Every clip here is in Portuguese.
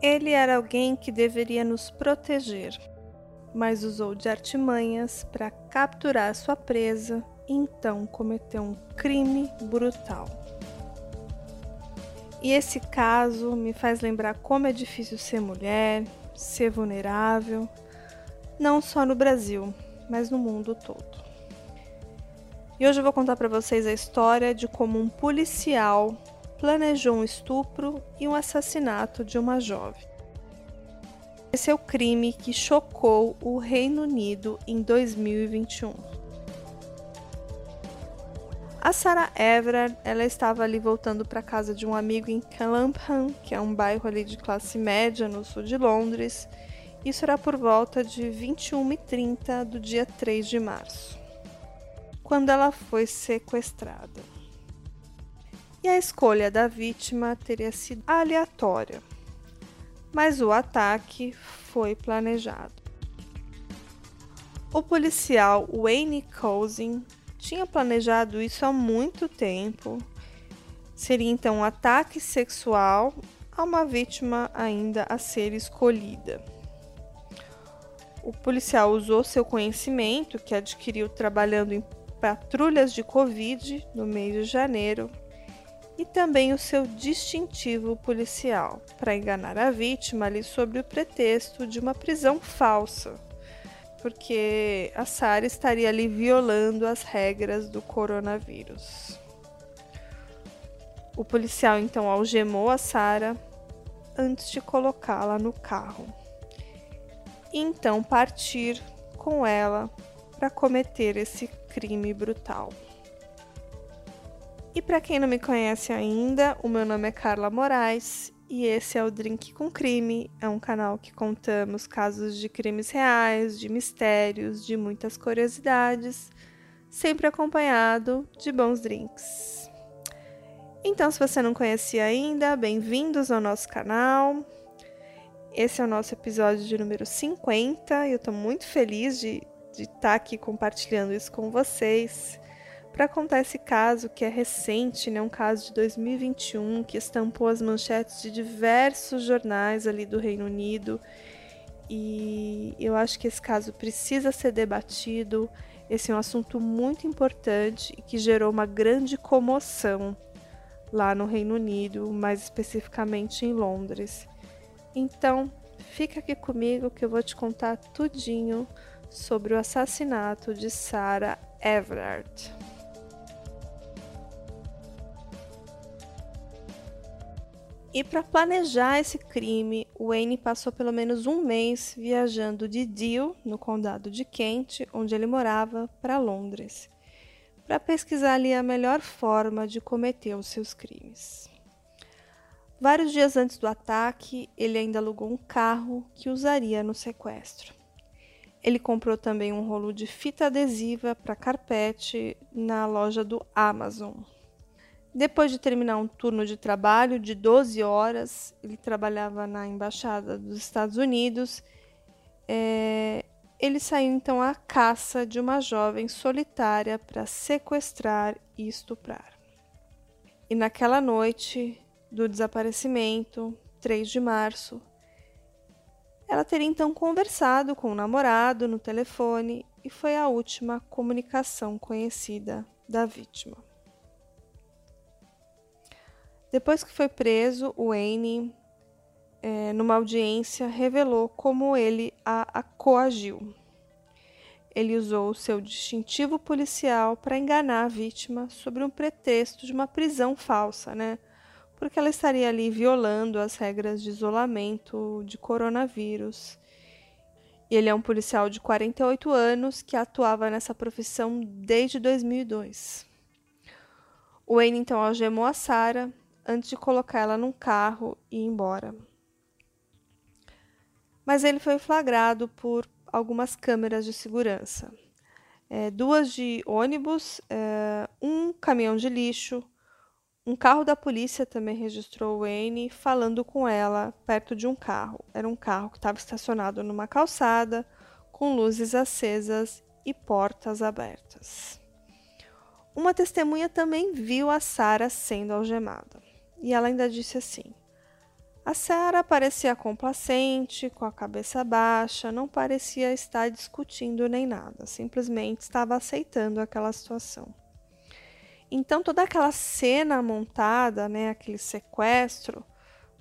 Ele era alguém que deveria nos proteger, mas usou de artimanhas para capturar sua presa e então cometeu um crime brutal. E esse caso me faz lembrar como é difícil ser mulher, ser vulnerável, não só no Brasil, mas no mundo todo. E hoje eu vou contar para vocês a história de como um policial planejou um estupro e um assassinato de uma jovem. Esse é o crime que chocou o Reino Unido em 2021. A Sarah Everard, ela estava ali voltando para casa de um amigo em Clapham, que é um bairro ali de classe média no sul de Londres. Isso era por volta de 21h30 do dia 3 de março, quando ela foi sequestrada. E a escolha da vítima teria sido aleatória, mas o ataque foi planejado. O policial Wayne Cousin tinha planejado isso há muito tempo. Seria então um ataque sexual a uma vítima ainda a ser escolhida. O policial usou seu conhecimento, que adquiriu trabalhando em patrulhas de Covid no mês de janeiro, e também o seu distintivo policial para enganar a vítima ali sobre o pretexto de uma prisão falsa porque a Sara estaria ali violando as regras do coronavírus. O policial então algemou a Sara antes de colocá-la no carro. E então partir com ela para cometer esse crime brutal. E para quem não me conhece ainda, o meu nome é Carla Moraes e esse é o Drink com Crime. É um canal que contamos casos de crimes reais, de mistérios, de muitas curiosidades, sempre acompanhado de bons drinks. Então, se você não conhecia ainda, bem-vindos ao nosso canal. Esse é o nosso episódio de número 50 e eu estou muito feliz de estar tá aqui compartilhando isso com vocês para contar esse caso que é recente, né, um caso de 2021 que estampou as manchetes de diversos jornais ali do Reino Unido. E eu acho que esse caso precisa ser debatido. Esse é um assunto muito importante e que gerou uma grande comoção lá no Reino Unido, mais especificamente em Londres. Então, fica aqui comigo que eu vou te contar tudinho sobre o assassinato de Sarah Everard. E para planejar esse crime, Wayne passou pelo menos um mês viajando de Deal, no condado de Kent, onde ele morava, para Londres, para pesquisar ali a melhor forma de cometer os seus crimes. Vários dias antes do ataque, ele ainda alugou um carro que usaria no sequestro. Ele comprou também um rolo de fita adesiva para carpete na loja do Amazon. Depois de terminar um turno de trabalho de 12 horas, ele trabalhava na embaixada dos Estados Unidos. É, ele saiu então à caça de uma jovem solitária para sequestrar e estuprar. E naquela noite do desaparecimento, 3 de março, ela teria então conversado com o namorado no telefone e foi a última comunicação conhecida da vítima. Depois que foi preso, Wayne, é, numa audiência, revelou como ele a, a coagiu. Ele usou o seu distintivo policial para enganar a vítima sobre um pretexto de uma prisão falsa, né? Porque ela estaria ali violando as regras de isolamento de coronavírus. E ele é um policial de 48 anos que atuava nessa profissão desde 2002. O Wayne então algemou a Sarah antes de colocar ela num carro e ir embora. Mas ele foi flagrado por algumas câmeras de segurança. É, duas de ônibus, é, um caminhão de lixo, um carro da polícia também registrou Wayne falando com ela perto de um carro. Era um carro que estava estacionado numa calçada, com luzes acesas e portas abertas. Uma testemunha também viu a Sara sendo algemada. E ela ainda disse assim: A Sarah parecia complacente, com a cabeça baixa, não parecia estar discutindo nem nada, simplesmente estava aceitando aquela situação. Então toda aquela cena montada, né, aquele sequestro,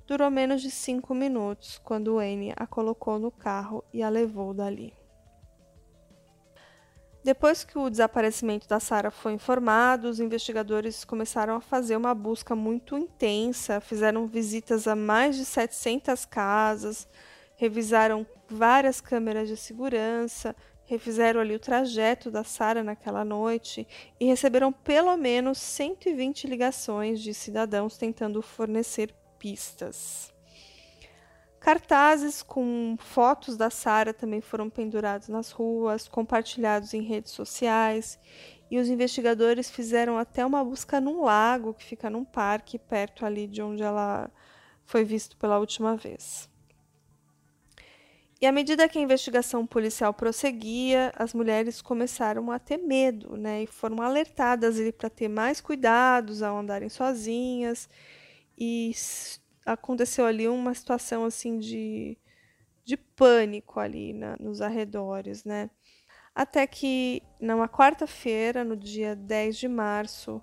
durou menos de cinco minutos quando Anne a colocou no carro e a levou dali. Depois que o desaparecimento da Sara foi informado, os investigadores começaram a fazer uma busca muito intensa, fizeram visitas a mais de 700 casas, revisaram várias câmeras de segurança, refizeram ali o trajeto da Sara naquela noite e receberam pelo menos 120 ligações de cidadãos tentando fornecer pistas. Cartazes com fotos da Sara também foram pendurados nas ruas, compartilhados em redes sociais, e os investigadores fizeram até uma busca num lago que fica num parque perto ali de onde ela foi vista pela última vez. E à medida que a investigação policial prosseguia, as mulheres começaram a ter medo, né? E foram alertadas para ter mais cuidados ao andarem sozinhas e aconteceu ali uma situação assim de, de pânico ali na, nos arredores, né? Até que numa quarta-feira, no dia 10 de março,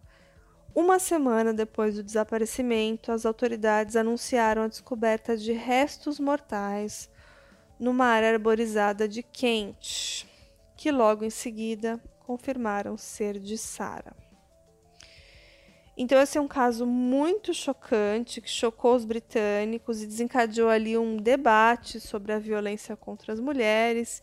uma semana depois do desaparecimento, as autoridades anunciaram a descoberta de restos mortais numa área arborizada de Kent, que logo em seguida confirmaram ser de Sarah. Então, esse é um caso muito chocante que chocou os britânicos e desencadeou ali um debate sobre a violência contra as mulheres,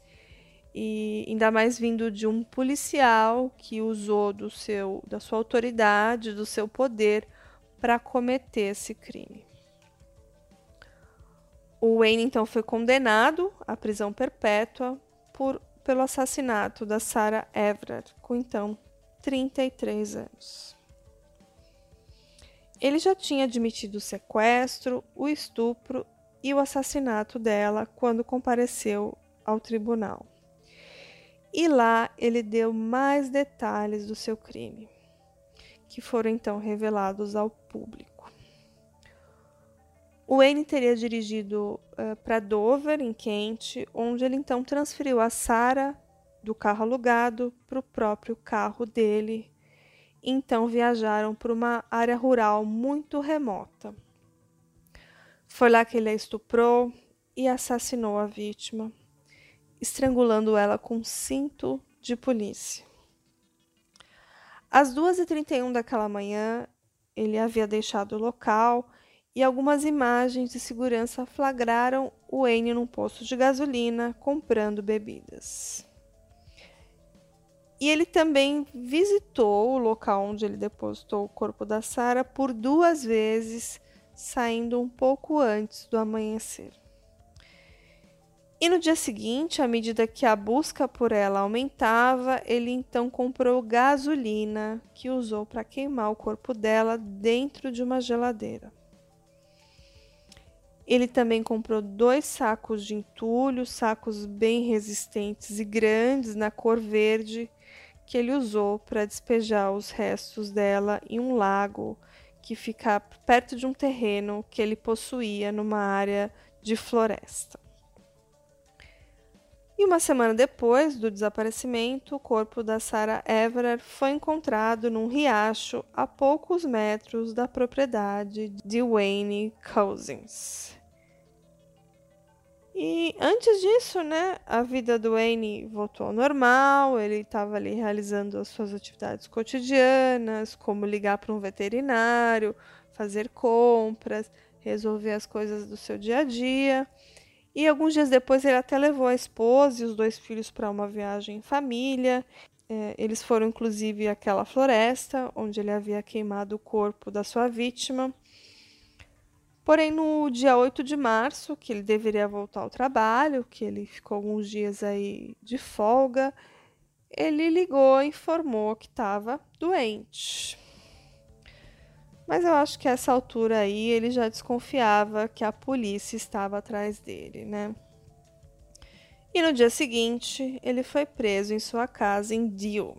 e ainda mais vindo de um policial que usou do seu, da sua autoridade, do seu poder para cometer esse crime. O Wayne então foi condenado à prisão perpétua por, pelo assassinato da Sarah Everett, com então 33 anos. Ele já tinha admitido o sequestro, o estupro e o assassinato dela quando compareceu ao tribunal. E lá ele deu mais detalhes do seu crime, que foram então revelados ao público. O Wayne teria dirigido uh, para Dover, em Kent, onde ele então transferiu a Sarah do carro alugado para o próprio carro dele então viajaram para uma área rural muito remota. Foi lá que ele a estuprou e assassinou a vítima, estrangulando ela com um cinto de polícia. Às 2h31 daquela manhã, ele havia deixado o local e algumas imagens de segurança flagraram o N num posto de gasolina comprando bebidas. E ele também visitou o local onde ele depositou o corpo da Sara por duas vezes, saindo um pouco antes do amanhecer. E no dia seguinte, à medida que a busca por ela aumentava, ele então comprou gasolina que usou para queimar o corpo dela dentro de uma geladeira. Ele também comprou dois sacos de entulho, sacos bem resistentes e grandes, na cor verde, que ele usou para despejar os restos dela em um lago que fica perto de um terreno que ele possuía numa área de floresta. E uma semana depois do desaparecimento, o corpo da Sarah Everett foi encontrado num riacho a poucos metros da propriedade de Wayne Cousins. E antes disso, né, a vida do Wayne voltou ao normal, ele estava ali realizando as suas atividades cotidianas, como ligar para um veterinário, fazer compras, resolver as coisas do seu dia a dia. E alguns dias depois ele até levou a esposa e os dois filhos para uma viagem em família. É, eles foram inclusive àquela floresta onde ele havia queimado o corpo da sua vítima. Porém, no dia 8 de março, que ele deveria voltar ao trabalho, que ele ficou alguns dias aí de folga, ele ligou e informou que estava doente. Mas eu acho que a essa altura aí ele já desconfiava que a polícia estava atrás dele, né? E no dia seguinte, ele foi preso em sua casa em Dio.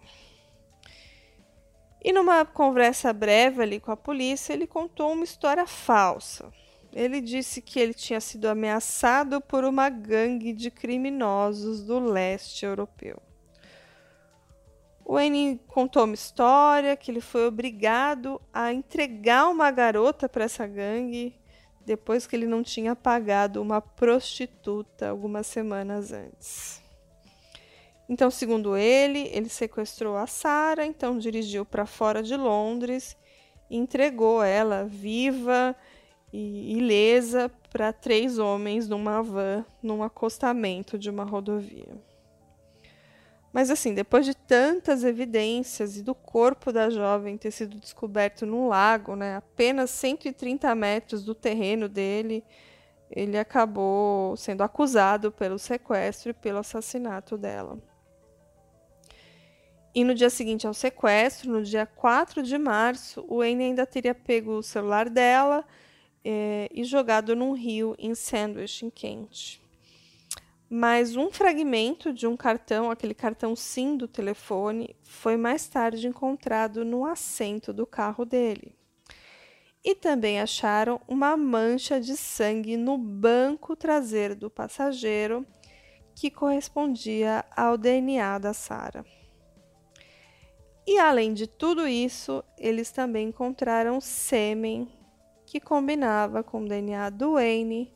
E numa conversa breve ali com a polícia, ele contou uma história falsa. ele disse que ele tinha sido ameaçado por uma gangue de criminosos do leste europeu. O Wayne contou uma história que ele foi obrigado a entregar uma garota para essa gangue depois que ele não tinha pagado uma prostituta algumas semanas antes. Então, segundo ele, ele sequestrou a Sara, então dirigiu para fora de Londres entregou ela viva e ilesa para três homens numa van num acostamento de uma rodovia. Mas assim, depois de tantas evidências e do corpo da jovem ter sido descoberto num lago, né, apenas 130 metros do terreno dele, ele acabou sendo acusado pelo sequestro e pelo assassinato dela. E no dia seguinte ao sequestro, no dia 4 de março, o Wayne ainda teria pego o celular dela é, e jogado num rio em Sandwich, em Kent. Mas um fragmento de um cartão, aquele cartão SIM do telefone, foi mais tarde encontrado no assento do carro dele. E também acharam uma mancha de sangue no banco traseiro do passageiro que correspondia ao DNA da Sara. E além de tudo isso, eles também encontraram sêmen que combinava com o DNA do Wayne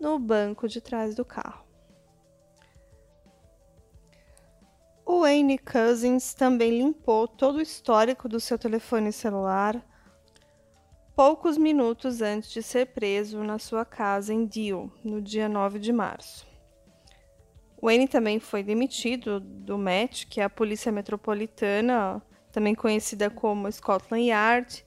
no banco de trás do carro. O Wayne Cousins também limpou todo o histórico do seu telefone celular poucos minutos antes de ser preso na sua casa em Deal, no dia 9 de março. Wayne também foi demitido do Met, que é a polícia metropolitana, também conhecida como Scotland Yard,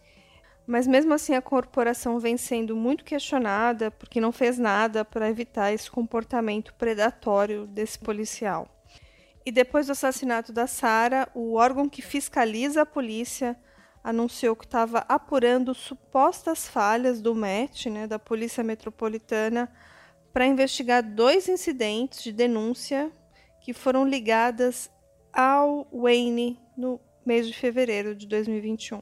mas mesmo assim a corporação vem sendo muito questionada porque não fez nada para evitar esse comportamento predatório desse policial. E depois do assassinato da Sara, o órgão que fiscaliza a polícia anunciou que estava apurando supostas falhas do MET, né, da Polícia Metropolitana, para investigar dois incidentes de denúncia que foram ligadas ao Wayne no mês de fevereiro de 2021.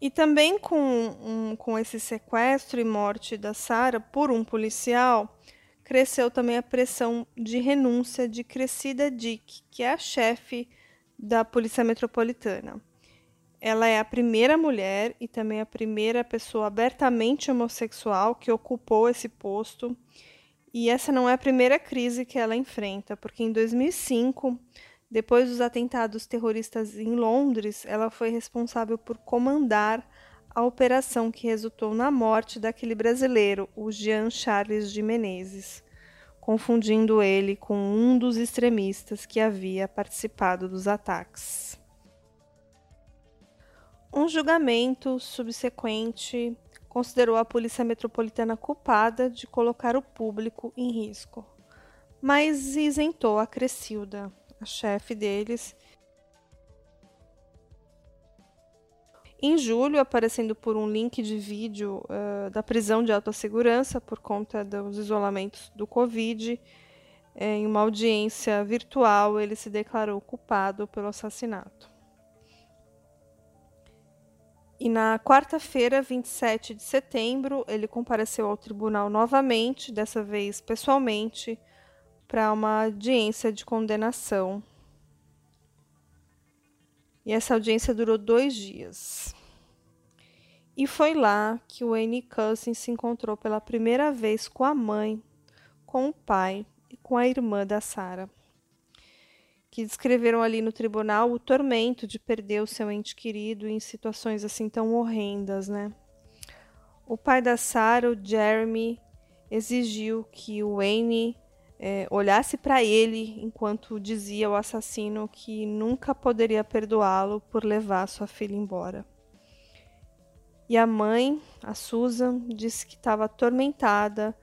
E também com, um, com esse sequestro e morte da Sara por um policial, cresceu também a pressão de renúncia de Crescida Dick, que é a chefe da Polícia Metropolitana. Ela é a primeira mulher e também a primeira pessoa abertamente homossexual que ocupou esse posto. E essa não é a primeira crise que ela enfrenta, porque em 2005 depois dos atentados terroristas em Londres, ela foi responsável por comandar a operação que resultou na morte daquele brasileiro, o Jean Charles de Menezes, confundindo ele com um dos extremistas que havia participado dos ataques. Um julgamento subsequente considerou a Polícia Metropolitana culpada de colocar o público em risco, mas isentou a Crescilda, a chefe deles. Em julho, aparecendo por um link de vídeo uh, da prisão de alta segurança por conta dos isolamentos do Covid, eh, em uma audiência virtual, ele se declarou culpado pelo assassinato. E na quarta-feira, 27 de setembro, ele compareceu ao tribunal novamente, dessa vez pessoalmente, para uma audiência de condenação. E essa audiência durou dois dias. E foi lá que o Annie Cousins se encontrou pela primeira vez com a mãe, com o pai e com a irmã da Sara, que descreveram ali no tribunal o tormento de perder o seu ente querido em situações assim tão horrendas, né? O pai da Sara, o Jeremy, exigiu que o Wayne é, olhasse para ele enquanto dizia ao assassino que nunca poderia perdoá-lo por levar sua filha embora. E a mãe, a Susan, disse que estava atormentada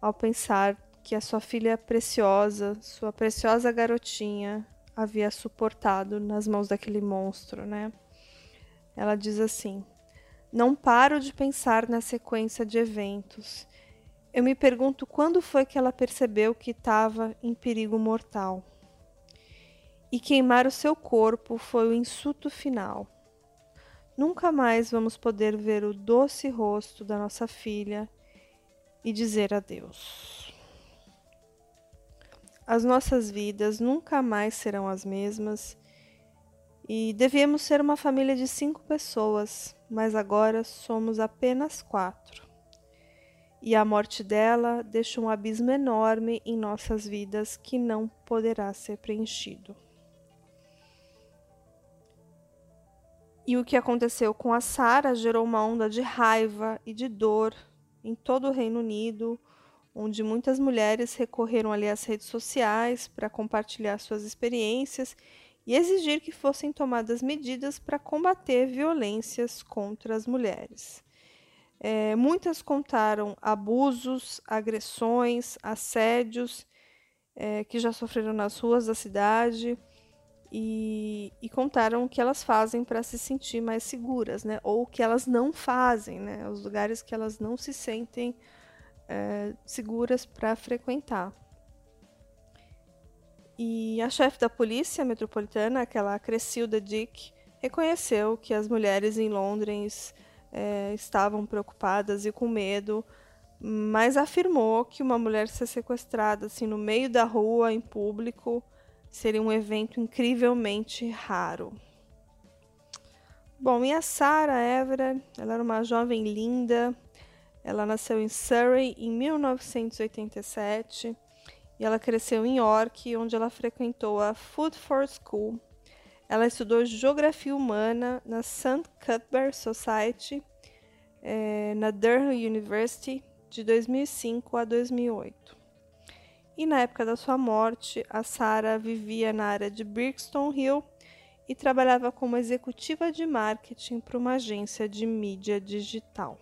ao pensar que a sua filha preciosa, sua preciosa garotinha, havia suportado nas mãos daquele monstro, né? Ela diz assim: Não paro de pensar na sequência de eventos eu me pergunto quando foi que ela percebeu que estava em perigo mortal. E queimar o seu corpo foi o insulto final. nunca mais vamos poder ver o doce rosto da nossa filha e dizer adeus. As nossas vidas nunca mais serão as mesmas e devíamos ser uma família de cinco pessoas, mas agora somos apenas quatro. E a morte dela deixa um abismo enorme em nossas vidas que não poderá ser preenchido. E o que aconteceu com a Sara gerou uma onda de raiva e de dor em todo o Reino Unido, onde muitas mulheres recorreram ali às redes sociais para compartilhar suas experiências e exigir que fossem tomadas medidas para combater violências contra as mulheres. É, muitas contaram abusos, agressões, assédios é, que já sofreram nas ruas da cidade e, e contaram o que elas fazem para se sentir mais seguras, né? Ou o que elas não fazem, né? Os lugares que elas não se sentem é, seguras para frequentar. E a chefe da polícia metropolitana, aquela Crescilda Dick, reconheceu que as mulheres em Londres é, estavam preocupadas e com medo, mas afirmou que uma mulher ser sequestrada assim no meio da rua, em público, seria um evento incrivelmente raro. Bom, e a Sarah Everett, ela era uma jovem linda. Ela nasceu em Surrey em 1987 e ela cresceu em York, onde ela frequentou a Foodford School. Ela estudou Geografia Humana na St. Cuthbert Society, eh, na Durham University, de 2005 a 2008 e na época da sua morte, a Sarah vivia na área de Brixton Hill e trabalhava como executiva de marketing para uma agência de mídia digital.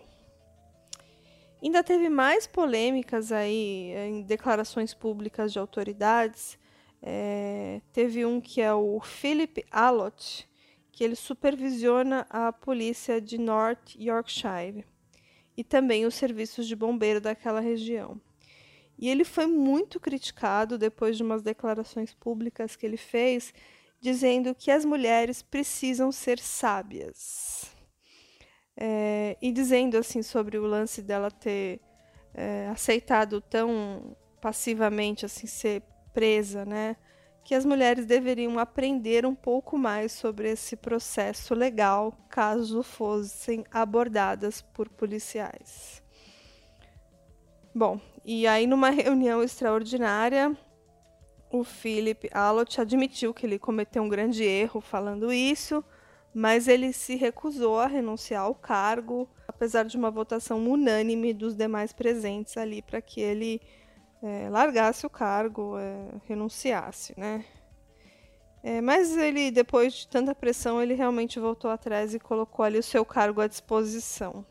Ainda teve mais polêmicas aí em declarações públicas de autoridades. É, teve um que é o Philip Allott, que ele supervisiona a polícia de North Yorkshire e também os serviços de bombeiro daquela região. E ele foi muito criticado depois de umas declarações públicas que ele fez, dizendo que as mulheres precisam ser sábias. É, e dizendo assim sobre o lance dela ter é, aceitado tão passivamente assim ser presa, né? Que as mulheres deveriam aprender um pouco mais sobre esse processo legal caso fossem abordadas por policiais. Bom, e aí numa reunião extraordinária, o Philip Allott admitiu que ele cometeu um grande erro falando isso, mas ele se recusou a renunciar ao cargo, apesar de uma votação unânime dos demais presentes ali para que ele é, largasse o cargo, é, renunciasse, né? É, mas ele, depois de tanta pressão, ele realmente voltou atrás e colocou ali o seu cargo à disposição.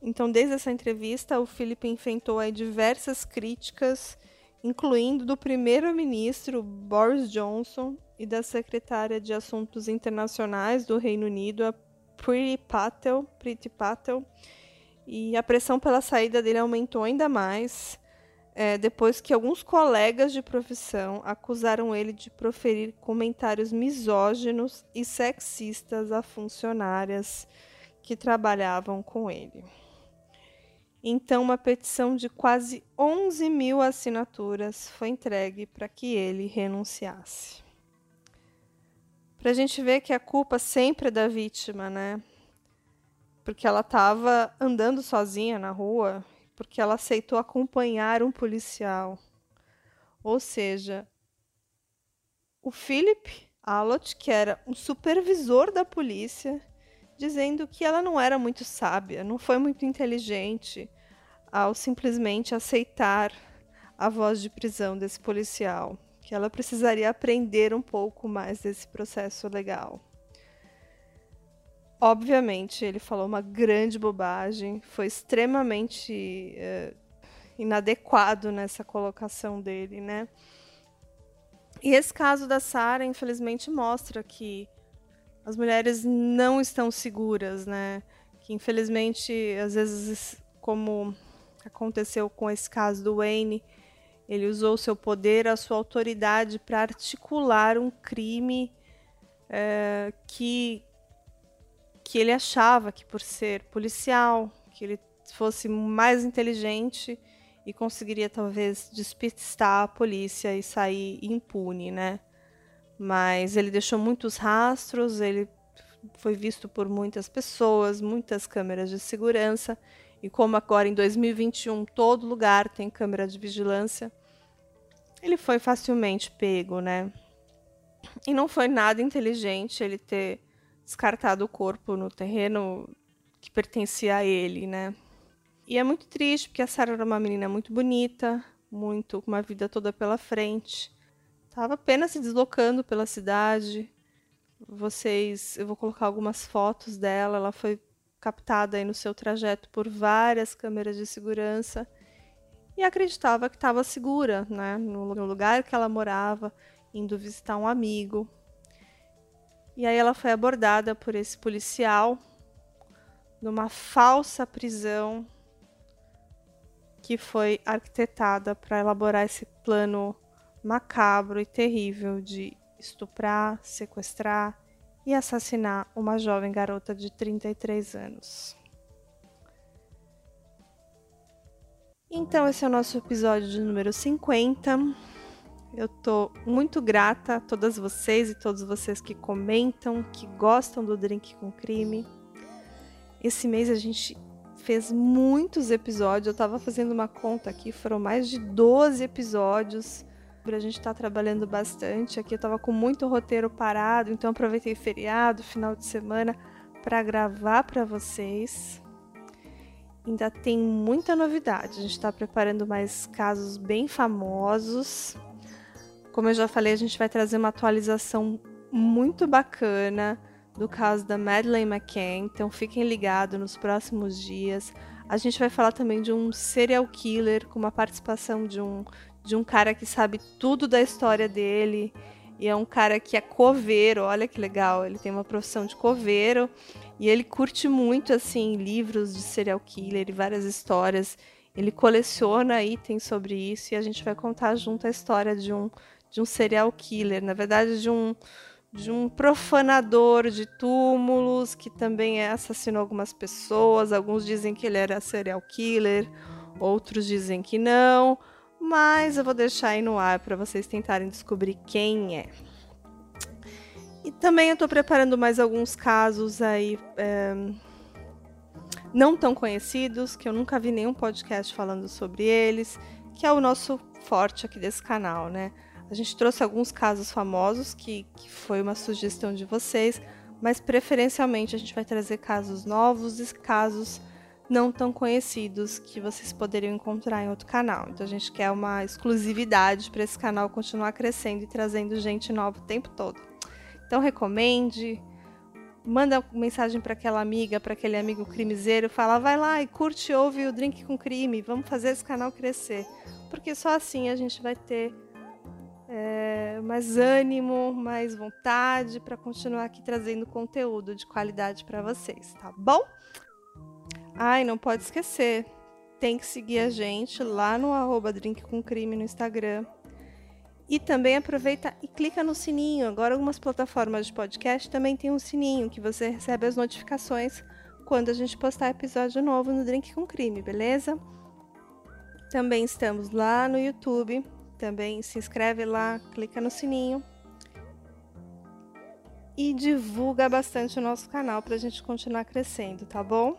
Então, desde essa entrevista, o Felipe enfrentou aí diversas críticas, incluindo do primeiro-ministro Boris Johnson e da secretária de Assuntos Internacionais do Reino Unido, a Priti Patel, Priti Patel. E a pressão pela saída dele aumentou ainda mais é, depois que alguns colegas de profissão acusaram ele de proferir comentários misóginos e sexistas a funcionárias que trabalhavam com ele. Então, uma petição de quase 11 mil assinaturas foi entregue para que ele renunciasse. Para a gente ver que a culpa sempre é da vítima, né? Porque ela estava andando sozinha na rua, porque ela aceitou acompanhar um policial. Ou seja, o Philip Allott, que era um supervisor da polícia, dizendo que ela não era muito sábia, não foi muito inteligente ao simplesmente aceitar a voz de prisão desse policial, que ela precisaria aprender um pouco mais desse processo legal. Obviamente, ele falou uma grande bobagem, foi extremamente uh, inadequado nessa colocação dele, né? E esse caso da Sara, infelizmente, mostra que as mulheres não estão seguras, né? Que infelizmente, às vezes, como aconteceu com esse caso do Wayne, ele usou seu poder, a sua autoridade para articular um crime é, que que ele achava que por ser policial, que ele fosse mais inteligente e conseguiria talvez despistar a polícia e sair impune, né? Mas ele deixou muitos rastros, ele foi visto por muitas pessoas, muitas câmeras de segurança, e como agora em 2021 todo lugar tem câmera de vigilância, ele foi facilmente pego, né? E não foi nada inteligente ele ter descartado o corpo no terreno que pertencia a ele, né? E é muito triste porque a Sarah era uma menina muito bonita, muito com uma vida toda pela frente. Tava apenas se deslocando pela cidade. Vocês, eu vou colocar algumas fotos dela. Ela foi captada aí no seu trajeto por várias câmeras de segurança e acreditava que estava segura, né, no lugar que ela morava, indo visitar um amigo. E aí ela foi abordada por esse policial numa falsa prisão que foi arquitetada para elaborar esse plano macabro e terrível de estuprar, sequestrar e assassinar uma jovem garota de 33 anos. Então, esse é o nosso episódio de número 50. Eu tô muito grata a todas vocês e todos vocês que comentam, que gostam do Drink com Crime. Esse mês a gente fez muitos episódios. Eu tava fazendo uma conta aqui, foram mais de 12 episódios. A gente tá trabalhando bastante. Aqui eu tava com muito roteiro parado, então aproveitei feriado, final de semana para gravar para vocês. Ainda tem muita novidade. A gente está preparando mais casos bem famosos. Como eu já falei, a gente vai trazer uma atualização muito bacana do caso da Madeleine McCann. Então fiquem ligados nos próximos dias. A gente vai falar também de um serial killer com uma participação de um, de um cara que sabe tudo da história dele. E é um cara que é coveiro, olha que legal. Ele tem uma profissão de coveiro e ele curte muito assim livros de serial killer e várias histórias. Ele coleciona itens sobre isso e a gente vai contar junto a história de um de um serial killer, na verdade de um de um profanador de túmulos que também assassinou algumas pessoas. Alguns dizem que ele era serial killer, outros dizem que não, mas eu vou deixar aí no ar para vocês tentarem descobrir quem é. E também eu estou preparando mais alguns casos aí é, não tão conhecidos, que eu nunca vi nenhum podcast falando sobre eles, que é o nosso forte aqui desse canal, né? A gente trouxe alguns casos famosos, que, que foi uma sugestão de vocês, mas preferencialmente a gente vai trazer casos novos e casos não tão conhecidos que vocês poderiam encontrar em outro canal. Então a gente quer uma exclusividade para esse canal continuar crescendo e trazendo gente nova o tempo todo. Então recomende, manda mensagem para aquela amiga, para aquele amigo crimiseiro, fala, vai lá e curte, ouve o Drink com Crime, vamos fazer esse canal crescer, porque só assim a gente vai ter é, mais ânimo, mais vontade para continuar aqui trazendo conteúdo de qualidade para vocês, tá bom? Ai, não pode esquecer, tem que seguir a gente lá no arroba Drink com Crime no Instagram e também aproveita e clica no sininho. Agora, algumas plataformas de podcast também tem um sininho que você recebe as notificações quando a gente postar episódio novo no Drink com Crime, beleza? Também estamos lá no YouTube. Também se inscreve lá, clica no sininho e divulga bastante o nosso canal para a gente continuar crescendo, tá bom?